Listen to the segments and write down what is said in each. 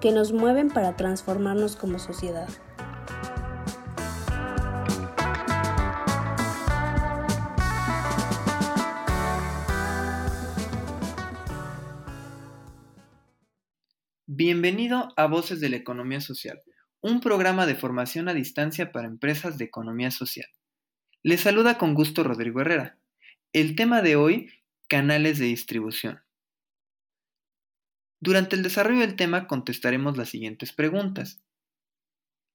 que nos mueven para transformarnos como sociedad. Bienvenido a Voces de la Economía Social, un programa de formación a distancia para empresas de economía social. Les saluda con gusto Rodrigo Herrera. El tema de hoy, canales de distribución. Durante el desarrollo del tema contestaremos las siguientes preguntas.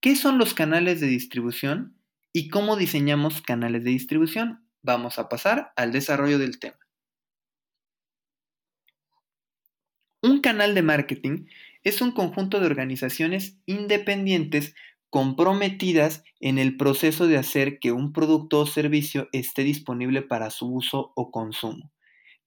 ¿Qué son los canales de distribución y cómo diseñamos canales de distribución? Vamos a pasar al desarrollo del tema. Un canal de marketing es un conjunto de organizaciones independientes comprometidas en el proceso de hacer que un producto o servicio esté disponible para su uso o consumo.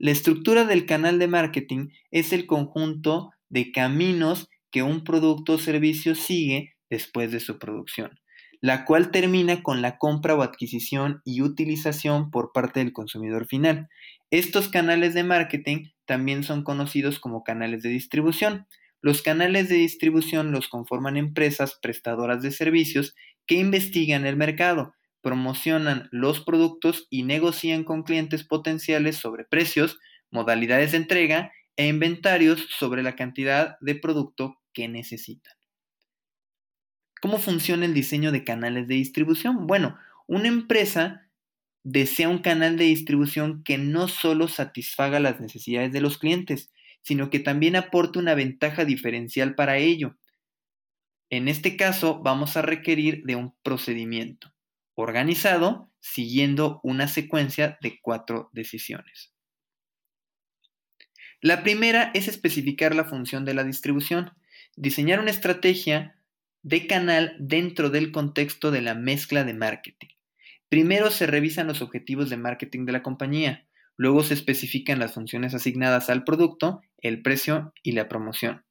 La estructura del canal de marketing es el conjunto de caminos que un producto o servicio sigue después de su producción, la cual termina con la compra o adquisición y utilización por parte del consumidor final. Estos canales de marketing también son conocidos como canales de distribución. Los canales de distribución los conforman empresas prestadoras de servicios que investigan el mercado, promocionan los productos y negocian con clientes potenciales sobre precios, modalidades de entrega e inventarios sobre la cantidad de producto que necesitan. ¿Cómo funciona el diseño de canales de distribución? Bueno, una empresa desea un canal de distribución que no solo satisfaga las necesidades de los clientes, sino que también aporte una ventaja diferencial para ello. En este caso, vamos a requerir de un procedimiento organizado siguiendo una secuencia de cuatro decisiones. La primera es especificar la función de la distribución, diseñar una estrategia de canal dentro del contexto de la mezcla de marketing. Primero se revisan los objetivos de marketing de la compañía, Luego se especifican las funciones asignadas al producto, el precio y la promoción.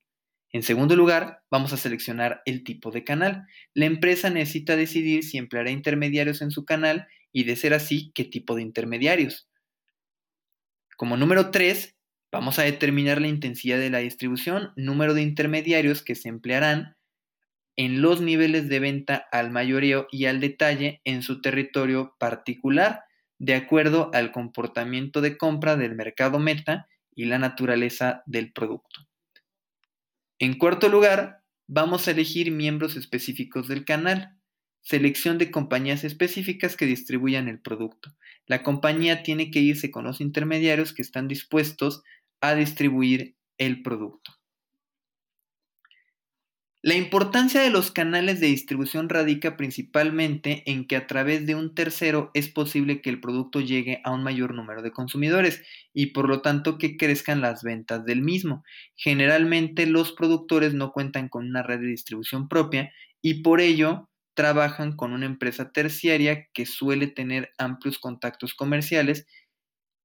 En segundo lugar, vamos a seleccionar el tipo de canal. La empresa necesita decidir si empleará intermediarios en su canal y, de ser así, qué tipo de intermediarios. Como número 3, vamos a determinar la intensidad de la distribución, número de intermediarios que se emplearán en los niveles de venta al mayoreo y al detalle en su territorio particular de acuerdo al comportamiento de compra del mercado meta y la naturaleza del producto. En cuarto lugar, vamos a elegir miembros específicos del canal. Selección de compañías específicas que distribuyan el producto. La compañía tiene que irse con los intermediarios que están dispuestos a distribuir el producto. La importancia de los canales de distribución radica principalmente en que a través de un tercero es posible que el producto llegue a un mayor número de consumidores y por lo tanto que crezcan las ventas del mismo. Generalmente los productores no cuentan con una red de distribución propia y por ello trabajan con una empresa terciaria que suele tener amplios contactos comerciales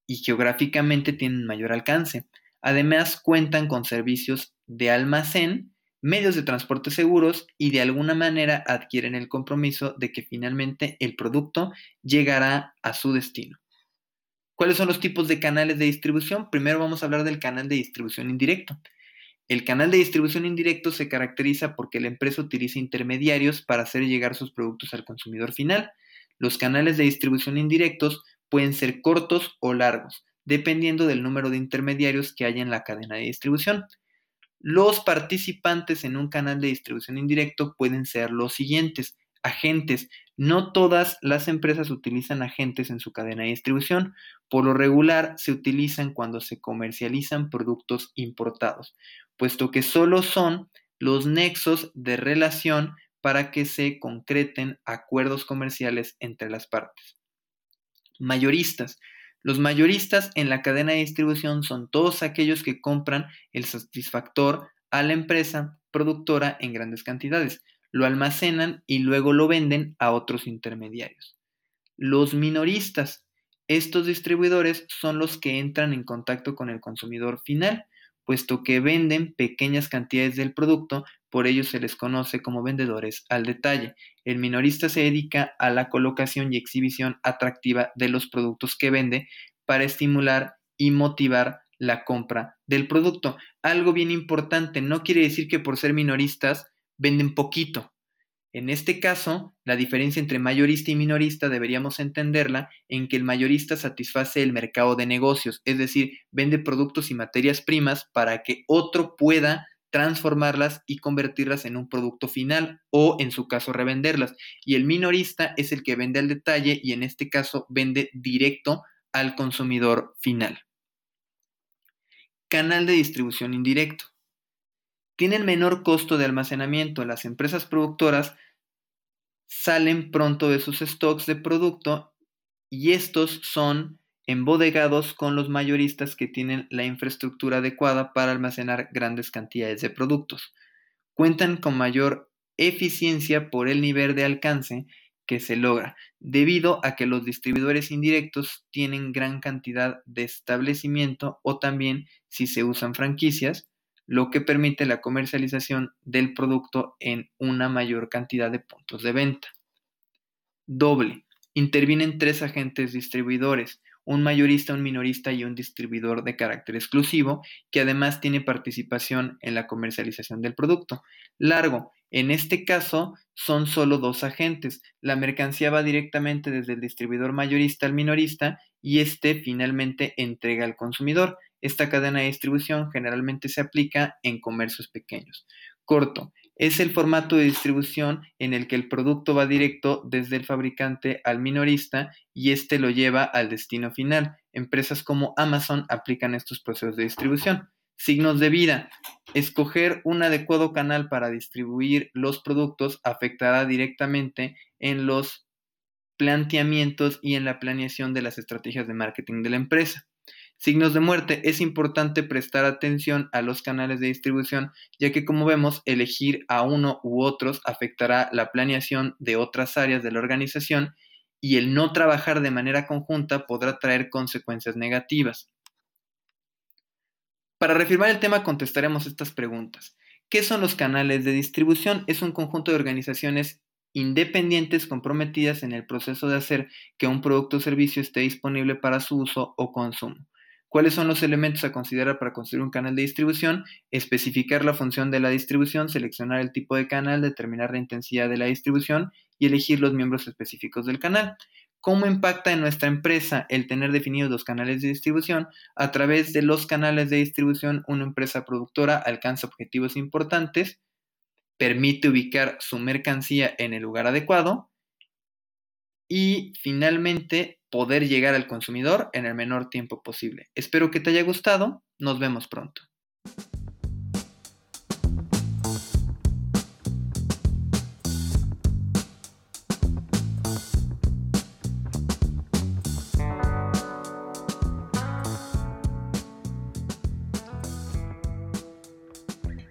y geográficamente tienen mayor alcance. Además cuentan con servicios de almacén medios de transporte seguros y de alguna manera adquieren el compromiso de que finalmente el producto llegará a su destino. ¿Cuáles son los tipos de canales de distribución? Primero vamos a hablar del canal de distribución indirecto. El canal de distribución indirecto se caracteriza porque la empresa utiliza intermediarios para hacer llegar sus productos al consumidor final. Los canales de distribución indirectos pueden ser cortos o largos, dependiendo del número de intermediarios que haya en la cadena de distribución. Los participantes en un canal de distribución indirecto pueden ser los siguientes. Agentes. No todas las empresas utilizan agentes en su cadena de distribución. Por lo regular se utilizan cuando se comercializan productos importados, puesto que solo son los nexos de relación para que se concreten acuerdos comerciales entre las partes. Mayoristas. Los mayoristas en la cadena de distribución son todos aquellos que compran el satisfactor a la empresa productora en grandes cantidades. lo almacenan y luego lo venden a otros intermediarios. Los minoristas. Estos distribuidores son los que entran en contacto con el consumidor final, puesto que venden pequeñas cantidades del producto, por ello se les conoce como vendedores al detalle. El minorista se dedica a la colocación y exhibición atractiva de los productos que vende para estimular y motivar la compra del producto. Algo bien importante, no quiere decir que por ser minoristas venden poquito. En este caso, la diferencia entre mayorista y minorista deberíamos entenderla en que el mayorista satisface el mercado de negocios, es decir, vende productos y materias primas para que otro pueda transformarlas y convertirlas en un producto final o en su caso revenderlas. Y el minorista es el que vende al detalle y en este caso vende directo al consumidor final. Canal de distribución indirecto. Tienen menor costo de almacenamiento. Las empresas productoras salen pronto de sus stocks de producto y estos son embodegados con los mayoristas que tienen la infraestructura adecuada para almacenar grandes cantidades de productos. Cuentan con mayor eficiencia por el nivel de alcance que se logra, debido a que los distribuidores indirectos tienen gran cantidad de establecimiento o también si se usan franquicias, lo que permite la comercialización del producto en una mayor cantidad de puntos de venta. Doble. Intervienen tres agentes distribuidores, un mayorista, un minorista y un distribuidor de carácter exclusivo, que además tiene participación en la comercialización del producto. Largo, en este caso son solo dos agentes. La mercancía va directamente desde el distribuidor mayorista al minorista y este finalmente entrega al consumidor. Esta cadena de distribución generalmente se aplica en comercios pequeños. Corto, es el formato de distribución en el que el producto va directo desde el fabricante al minorista y éste lo lleva al destino final. Empresas como Amazon aplican estos procesos de distribución. Signos de vida. Escoger un adecuado canal para distribuir los productos afectará directamente en los planteamientos y en la planeación de las estrategias de marketing de la empresa. Signos de muerte. Es importante prestar atención a los canales de distribución, ya que como vemos, elegir a uno u otros afectará la planeación de otras áreas de la organización y el no trabajar de manera conjunta podrá traer consecuencias negativas. Para reafirmar el tema contestaremos estas preguntas. ¿Qué son los canales de distribución? Es un conjunto de organizaciones independientes comprometidas en el proceso de hacer que un producto o servicio esté disponible para su uso o consumo. ¿Cuáles son los elementos a considerar para construir un canal de distribución? Especificar la función de la distribución, seleccionar el tipo de canal, determinar la intensidad de la distribución y elegir los miembros específicos del canal. ¿Cómo impacta en nuestra empresa el tener definidos los canales de distribución? A través de los canales de distribución, una empresa productora alcanza objetivos importantes, permite ubicar su mercancía en el lugar adecuado y finalmente poder llegar al consumidor en el menor tiempo posible. Espero que te haya gustado. Nos vemos pronto.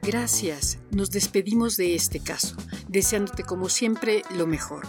Gracias. Nos despedimos de este caso, deseándote como siempre lo mejor.